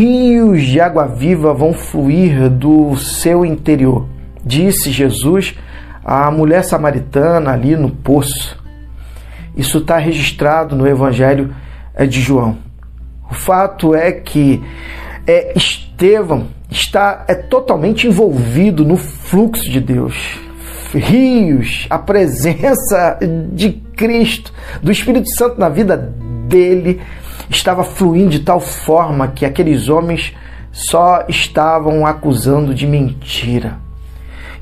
rios de água viva vão fluir do seu interior, disse Jesus à mulher samaritana ali no poço. Isso está registrado no Evangelho de João. O fato é que é, Estevão está é totalmente envolvido no fluxo de Deus. Rios, a presença de Cristo, do Espírito Santo na vida dele, estava fluindo de tal forma que aqueles homens só estavam acusando de mentira.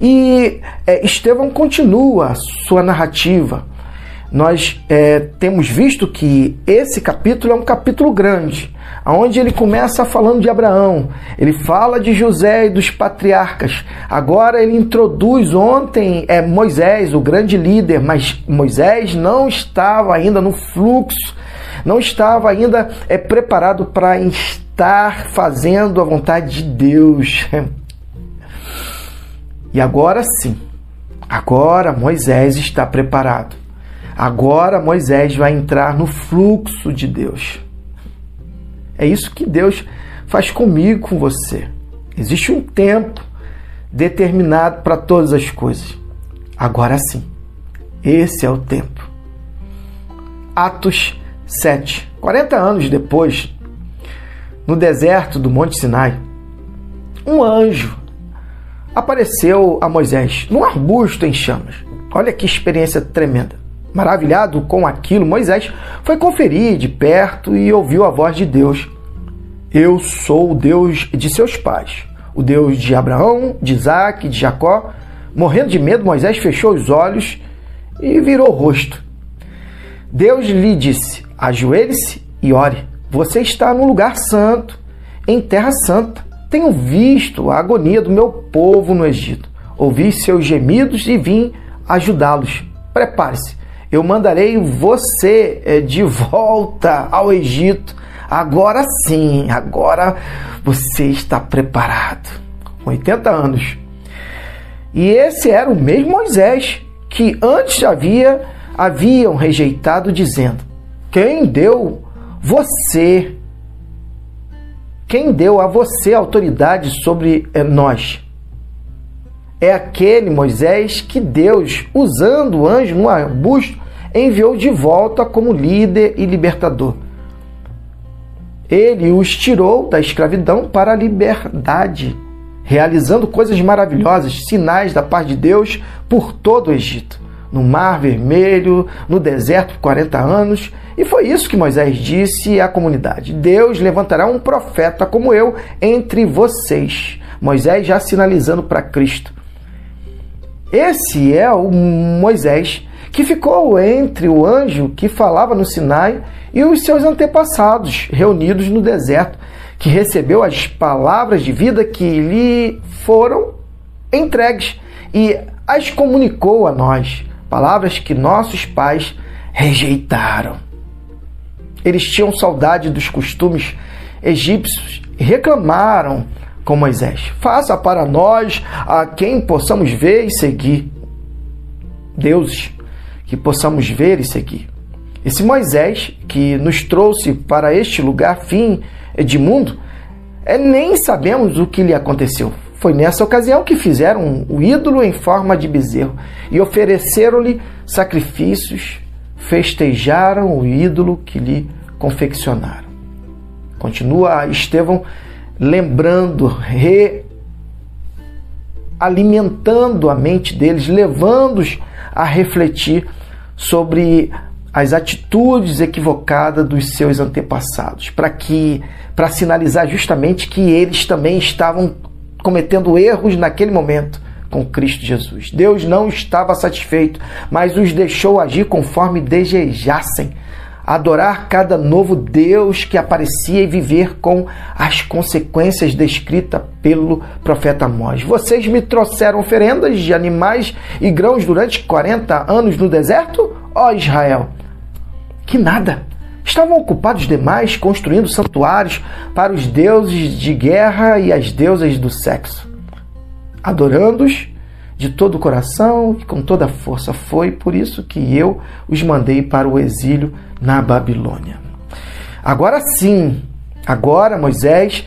E é, Estevão continua sua narrativa. Nós é, temos visto que esse capítulo é um capítulo grande onde ele começa falando de Abraão, ele fala de José e dos patriarcas. Agora ele introduz ontem é Moisés, o grande líder, mas Moisés não estava ainda no fluxo, não estava ainda é preparado para estar fazendo a vontade de Deus. E agora sim, agora Moisés está preparado. Agora Moisés vai entrar no fluxo de Deus. É isso que Deus faz comigo, com você. Existe um tempo determinado para todas as coisas. Agora sim, esse é o tempo. Atos 7. 40 anos depois, no deserto do Monte Sinai, um anjo apareceu a Moisés num arbusto em chamas. Olha que experiência tremenda. Maravilhado com aquilo, Moisés foi conferir de perto e ouviu a voz de Deus. Eu sou o Deus de seus pais, o Deus de Abraão, de Isaac, de Jacó. Morrendo de medo, Moisés fechou os olhos e virou o rosto. Deus lhe disse: Ajoelhe-se e ore. Você está num lugar santo, em terra santa. Tenho visto a agonia do meu povo no Egito. Ouvi seus gemidos e vim ajudá-los. Prepare-se, eu mandarei você eh, de volta ao Egito. Agora sim, agora você está preparado. 80 anos. E esse era o mesmo Moisés que antes havia haviam rejeitado, dizendo: Quem deu você? Quem deu a você autoridade sobre eh, nós? é aquele Moisés que Deus, usando o anjo no arbusto, enviou de volta como líder e libertador. Ele os tirou da escravidão para a liberdade, realizando coisas maravilhosas, sinais da paz de Deus por todo o Egito, no Mar Vermelho, no deserto por 40 anos. E foi isso que Moisés disse à comunidade: Deus levantará um profeta como eu entre vocês. Moisés já sinalizando para Cristo. Esse é o Moisés que ficou entre o anjo que falava no Sinai e os seus antepassados reunidos no deserto, que recebeu as palavras de vida que lhe foram entregues e as comunicou a nós, palavras que nossos pais rejeitaram. Eles tinham saudade dos costumes egípcios e reclamaram com Moisés: Faça para nós a quem possamos ver e seguir. Deuses que possamos ver e seguir. Esse Moisés que nos trouxe para este lugar fim de mundo, é, nem sabemos o que lhe aconteceu. Foi nessa ocasião que fizeram o ídolo em forma de bezerro e ofereceram-lhe sacrifícios, festejaram o ídolo que lhe confeccionaram. Continua Estevão lembrando, realimentando a mente deles, levando-os a refletir sobre as atitudes equivocadas dos seus antepassados, para que para sinalizar justamente que eles também estavam cometendo erros naquele momento com Cristo Jesus. Deus não estava satisfeito, mas os deixou agir conforme desejassem adorar cada novo Deus que aparecia e viver com as consequências descritas pelo profeta Amós. Vocês me trouxeram oferendas de animais e grãos durante 40 anos no deserto? Ó Israel, que nada! Estavam ocupados demais construindo santuários para os deuses de guerra e as deusas do sexo, adorando-os de todo o coração e com toda a força. Foi por isso que eu os mandei para o exílio na Babilônia. Agora sim, agora Moisés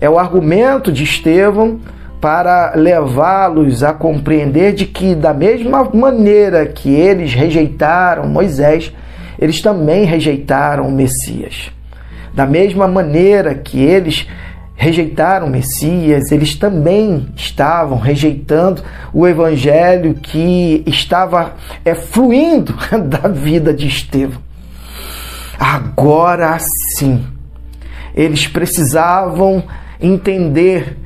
é o argumento de Estevão para levá-los a compreender de que, da mesma maneira que eles rejeitaram Moisés, eles também rejeitaram o Messias. Da mesma maneira que eles rejeitaram o Messias, eles também estavam rejeitando o evangelho que estava é, fluindo da vida de Estevão. Agora sim, eles precisavam entender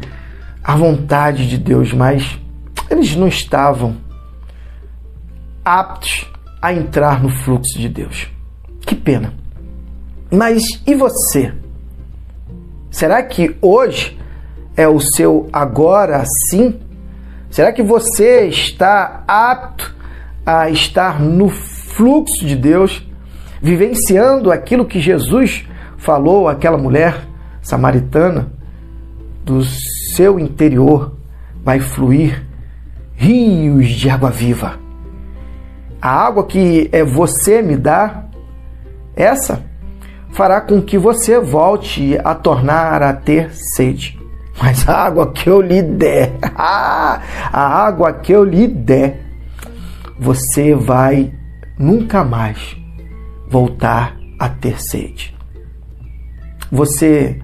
a vontade de Deus, mas eles não estavam aptos a entrar no fluxo de Deus. Que pena. Mas e você? Será que hoje é o seu agora sim? Será que você está apto a estar no fluxo de Deus, vivenciando aquilo que Jesus falou àquela mulher samaritana? Do seu interior vai fluir rios de água viva. A água que é você me dá, essa fará com que você volte a tornar a ter sede. Mas a água que eu lhe der, a água que eu lhe der, você vai nunca mais voltar a ter sede. Você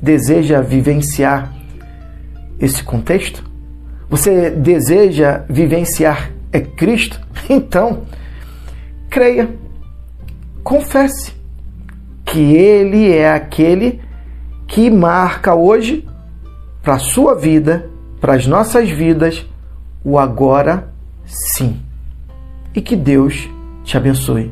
deseja vivenciar esse contexto? Você deseja vivenciar é Cristo? Então, creia, confesse que Ele é aquele que marca hoje para a sua vida, para as nossas vidas, o agora sim. E que Deus te abençoe.